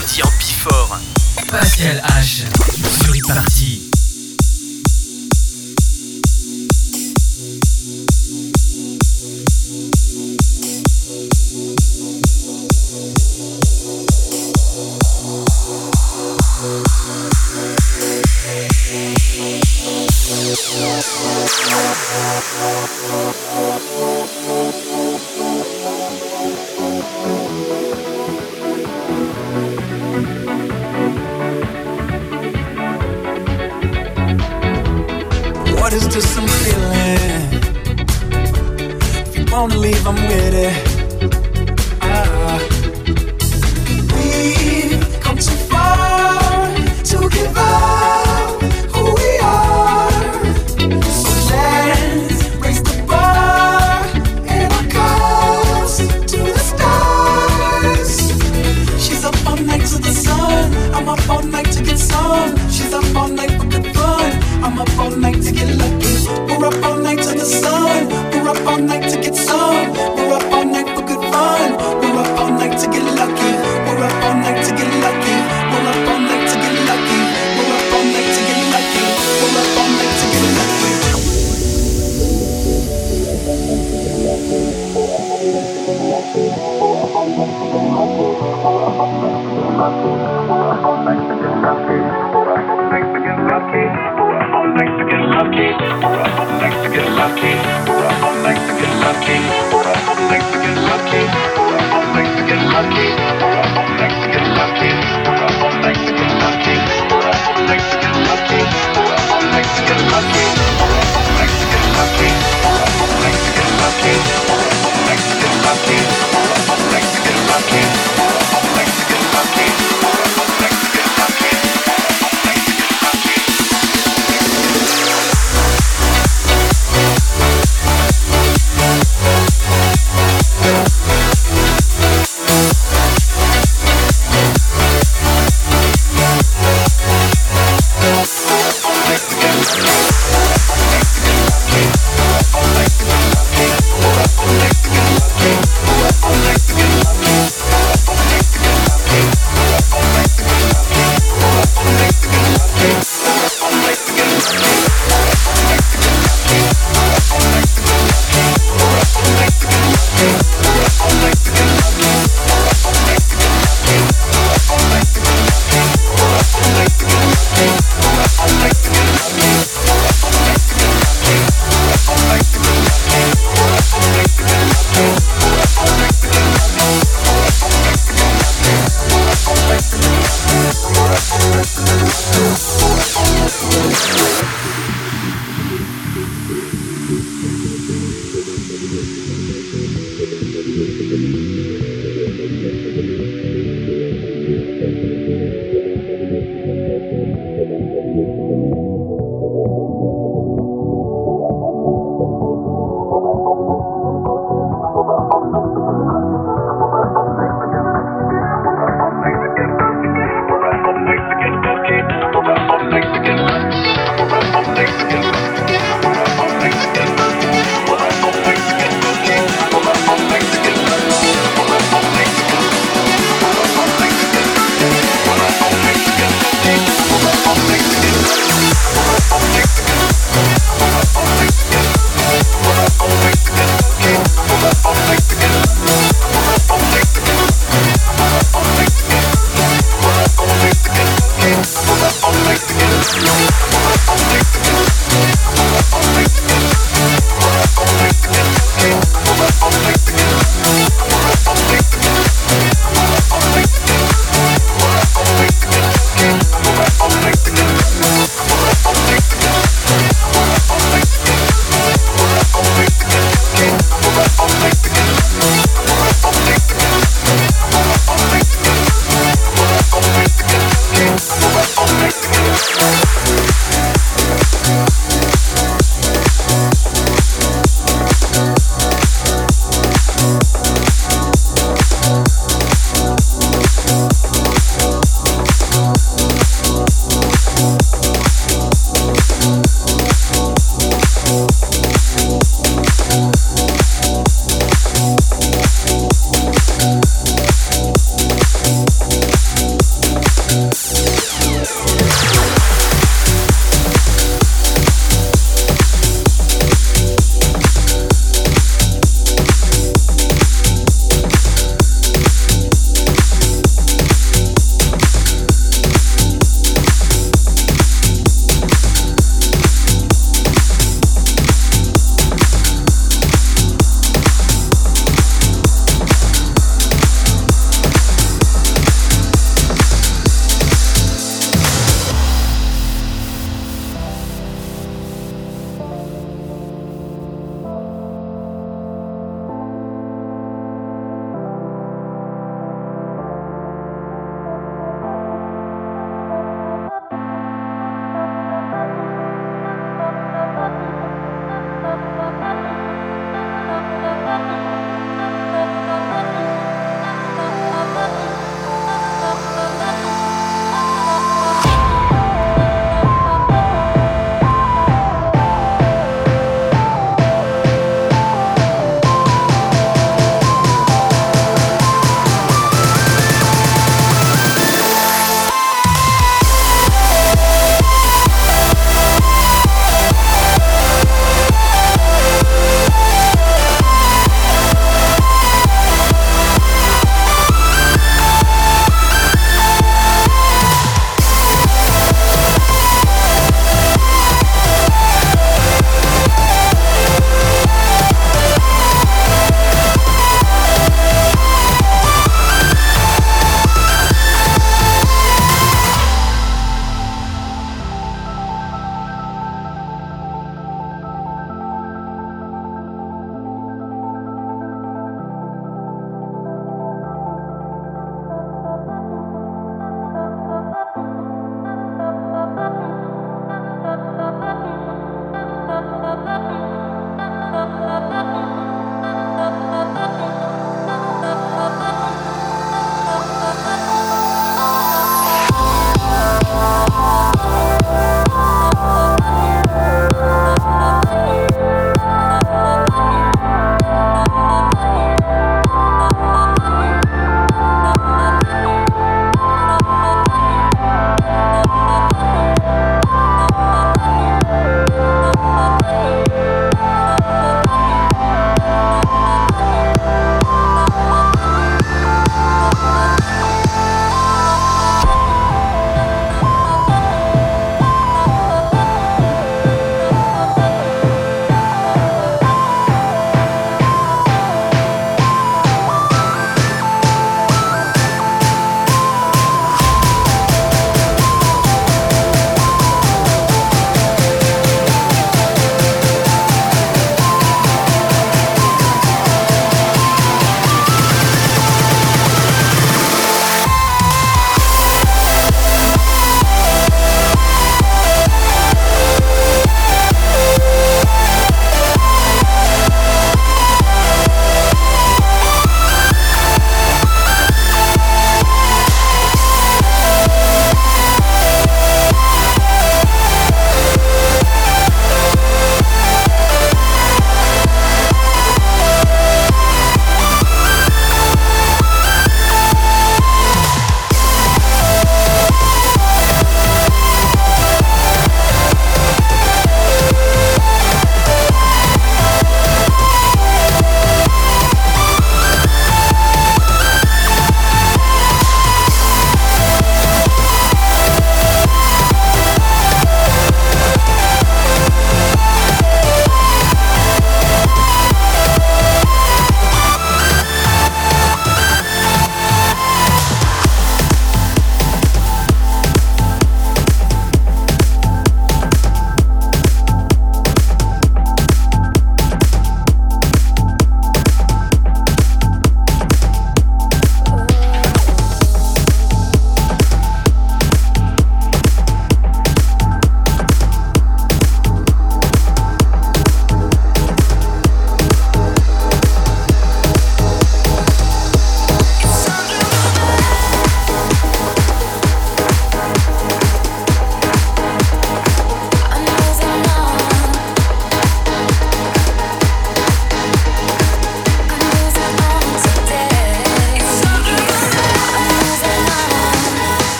samedi en Bifort. Pascal H. sur e-party.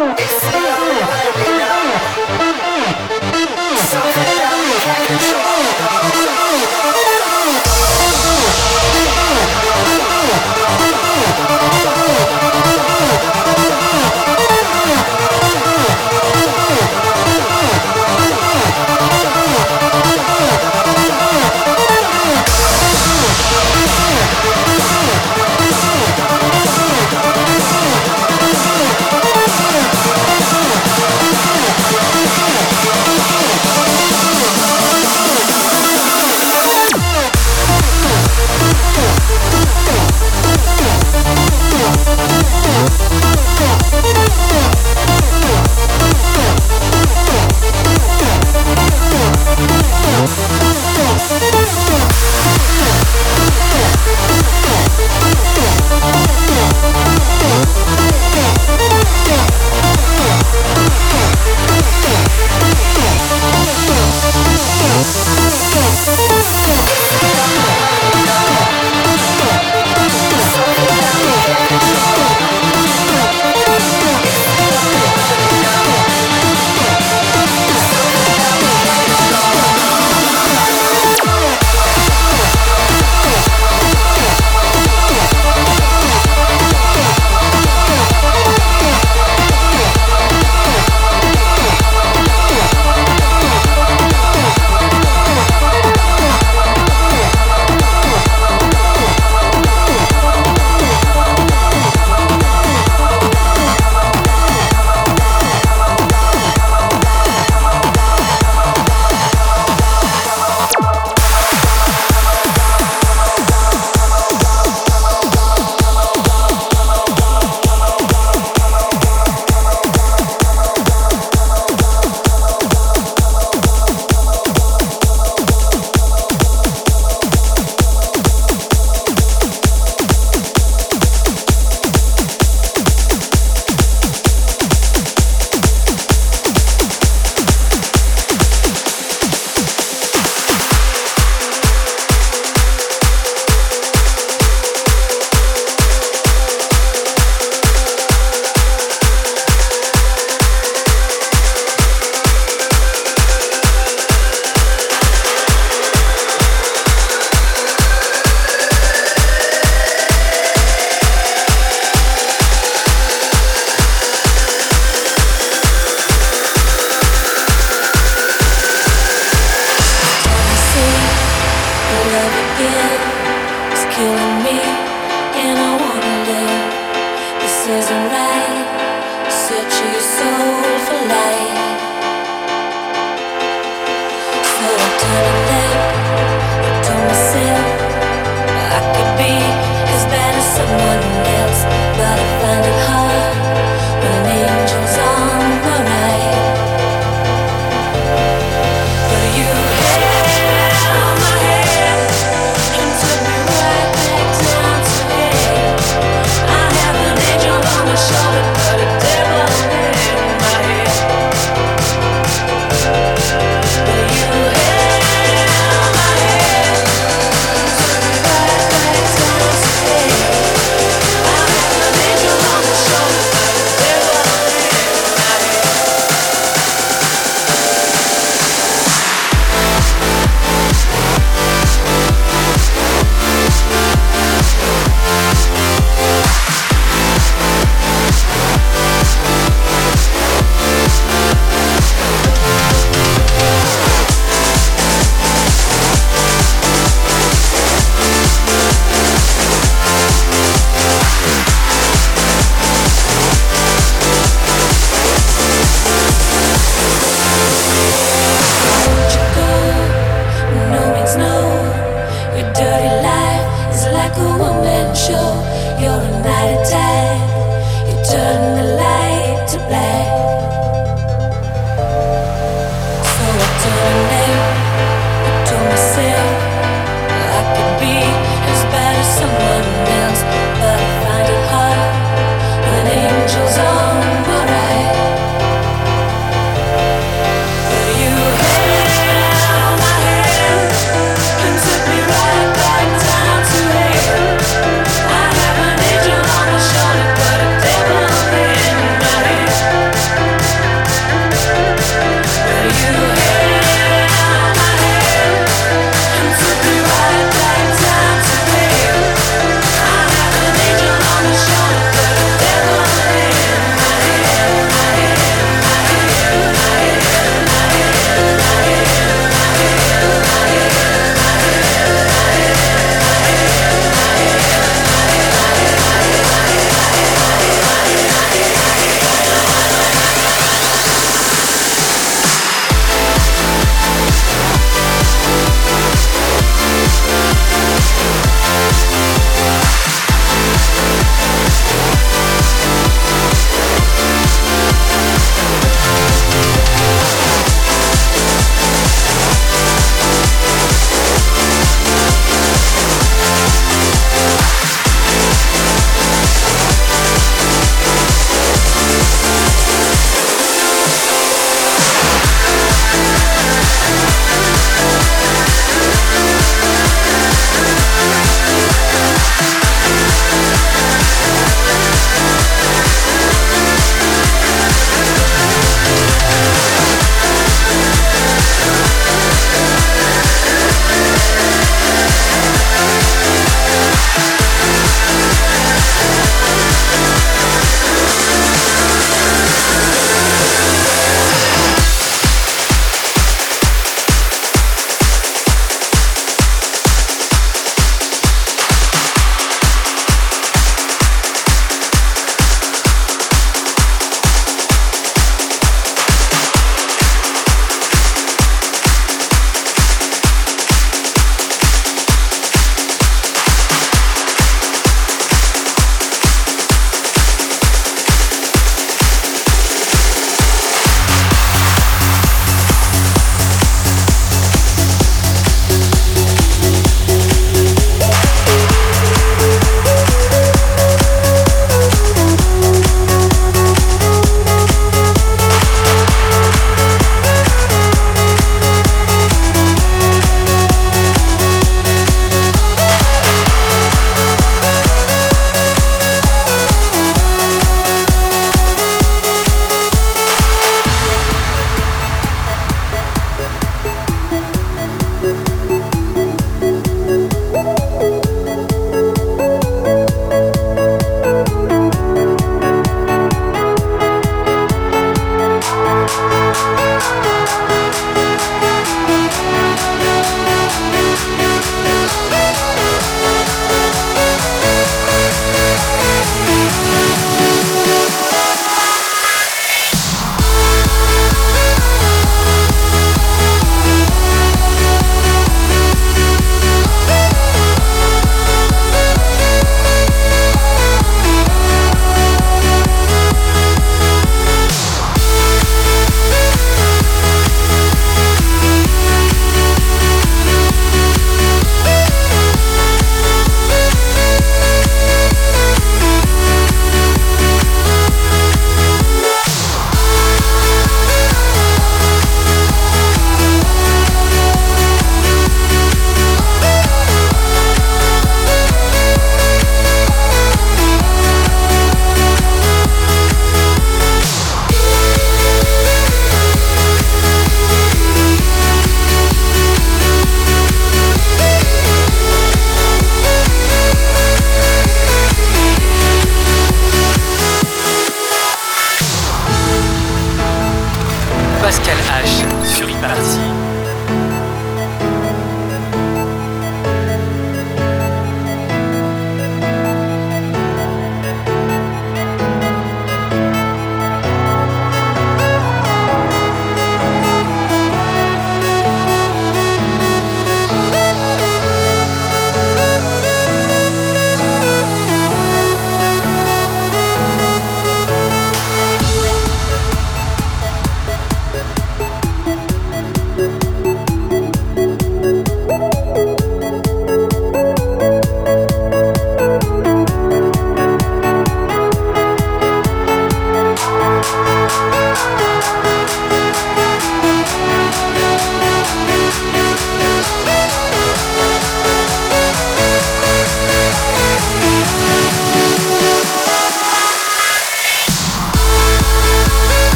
Shoulder,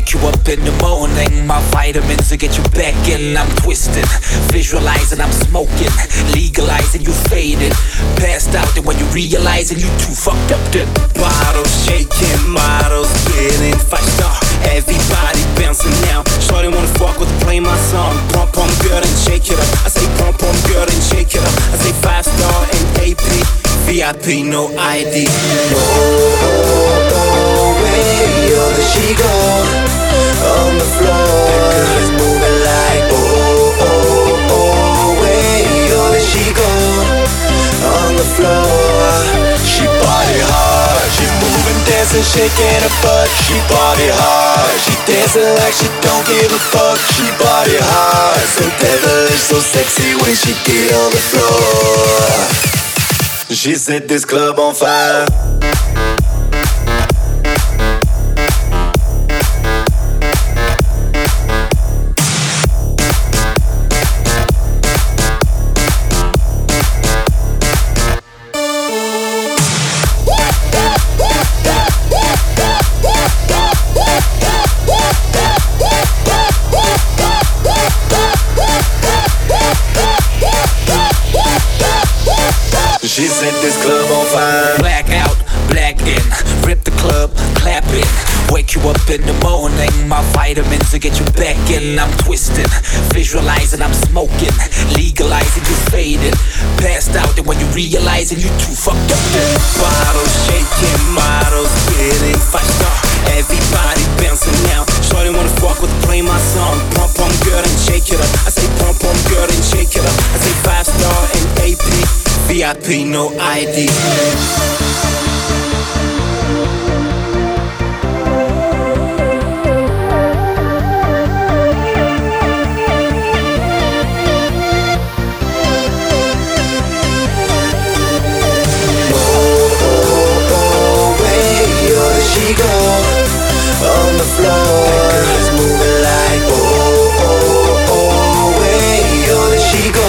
Wake you up in the morning, my vitamins to get you back in. I'm twisting, visualizing, I'm smoking, legalizing, you faded. Passed out, and when you realizing you too fucked up, then Bottles shaking, models getting five star. Everybody bouncing now. Shorty wanna fuck with play my song. Pump pump girl and shake it up. I say pump pump girl and shake it up. I say five star and AP. VIP, no ID. Oh, oh, oh, you're the she go on the floor. That girl moving like oh, oh, oh, way you're she go on the floor. She body hard, she moving, dancing, shaking her butt. She body hard, she dancing like she don't give a fuck. She body hard, so devilish, so sexy when she get on the floor. She set this club on fire. Realizing you too fucked up, Bottles shaking, models getting five star. Everybody bouncing now. Shorty wanna fuck with play my song. Pump pump girl and shake it up. I say pump pump girl and shake it up. I say five star and AP. VIP, no ID. Floor. That moving like oh, oh, oh, way you're she go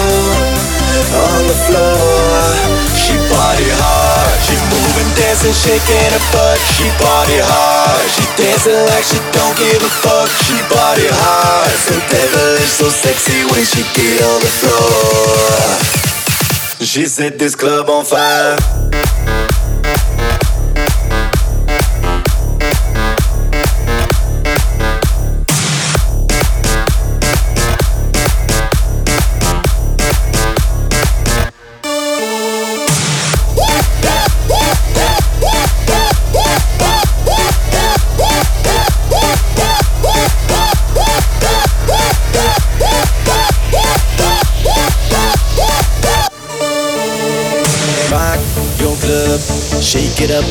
on the floor. She body hard, she moving, dancing, shaking her butt. She body hard, she dancing like she don't give a fuck. She body hard, so devilish, so sexy when she get on the floor. She set this club on fire.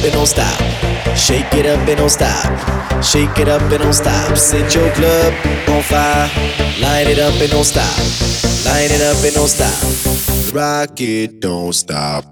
and don't stop. Shake it up and don't stop. Shake it up and don't stop. Set your club on fire. Light it up and don't stop. Light it up and don't stop. Rock it, don't stop.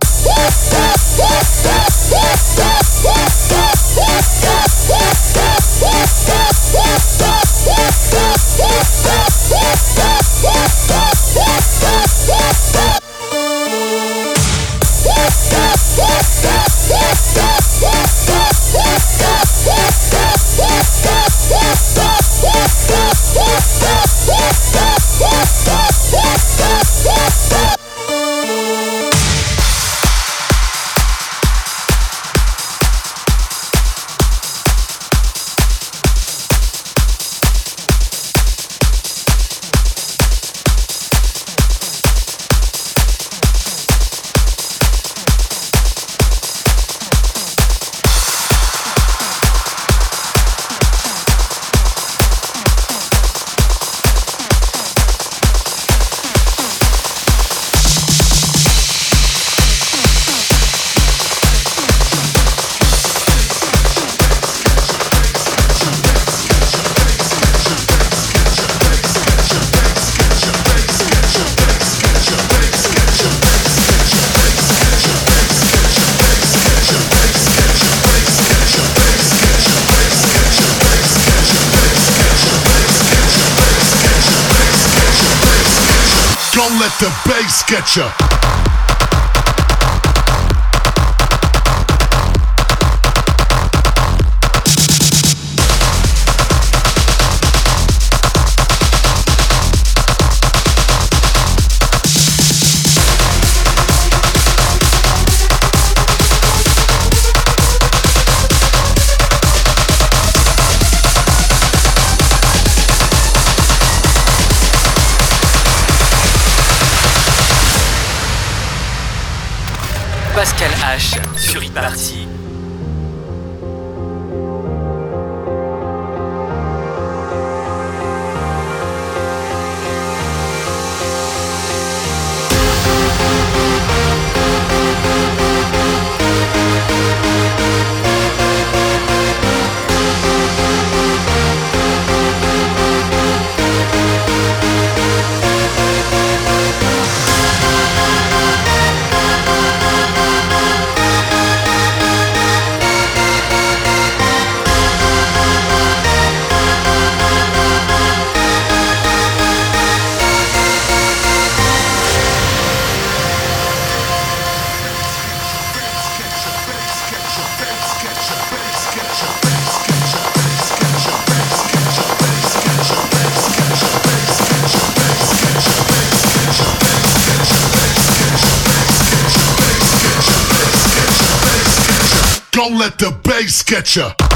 Bass the